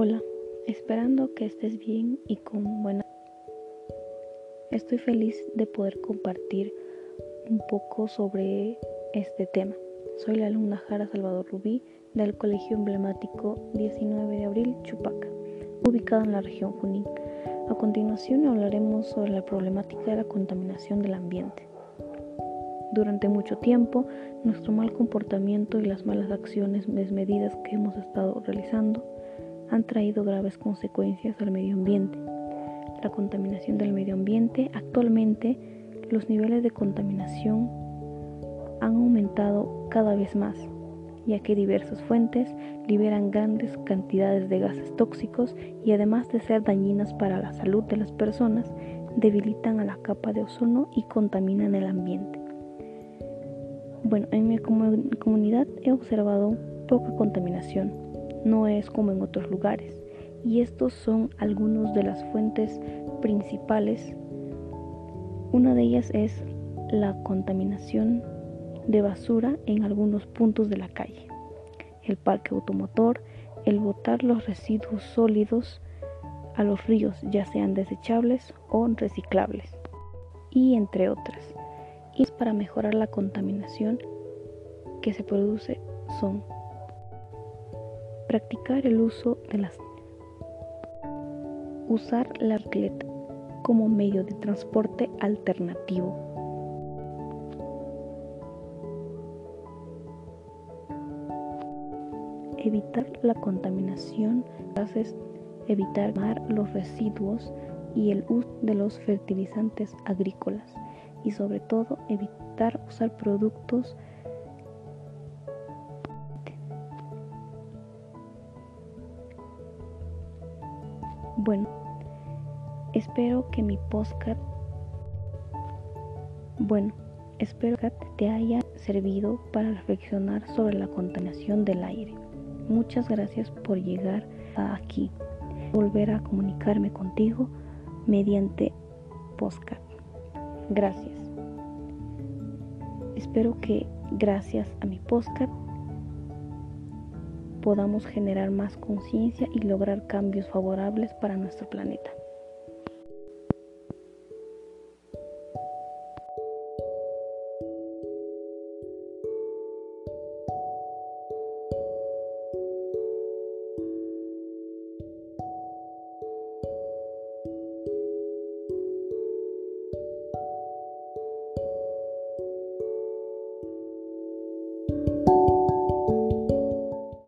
Hola, esperando que estés bien y con buena... Estoy feliz de poder compartir un poco sobre este tema. Soy la alumna Jara Salvador Rubí del Colegio Emblemático 19 de Abril Chupaca, ubicado en la región Junín. A continuación hablaremos sobre la problemática de la contaminación del ambiente. Durante mucho tiempo, nuestro mal comportamiento y las malas acciones desmedidas que hemos estado realizando han traído graves consecuencias al medio ambiente. La contaminación del medio ambiente actualmente los niveles de contaminación han aumentado cada vez más, ya que diversas fuentes liberan grandes cantidades de gases tóxicos y además de ser dañinas para la salud de las personas, debilitan a la capa de ozono y contaminan el ambiente. Bueno, en mi comunidad he observado poca contaminación, no es como en otros lugares. Y estos son algunos de las fuentes principales. Una de ellas es la contaminación de basura en algunos puntos de la calle, el parque automotor, el botar los residuos sólidos a los ríos, ya sean desechables o reciclables, y entre otras. Y para mejorar la contaminación que se produce son Practicar el uso de las usar la bicicleta como medio de transporte alternativo. Evitar la contaminación, gases, evitar los residuos y el uso de los fertilizantes agrícolas y sobre todo evitar usar productos Bueno, espero que mi podcast, bueno, espero que te haya servido para reflexionar sobre la contaminación del aire. Muchas gracias por llegar aquí. Volver a comunicarme contigo mediante podcast. Gracias. Espero que gracias a mi podcast podamos generar más conciencia y lograr cambios favorables para nuestro planeta.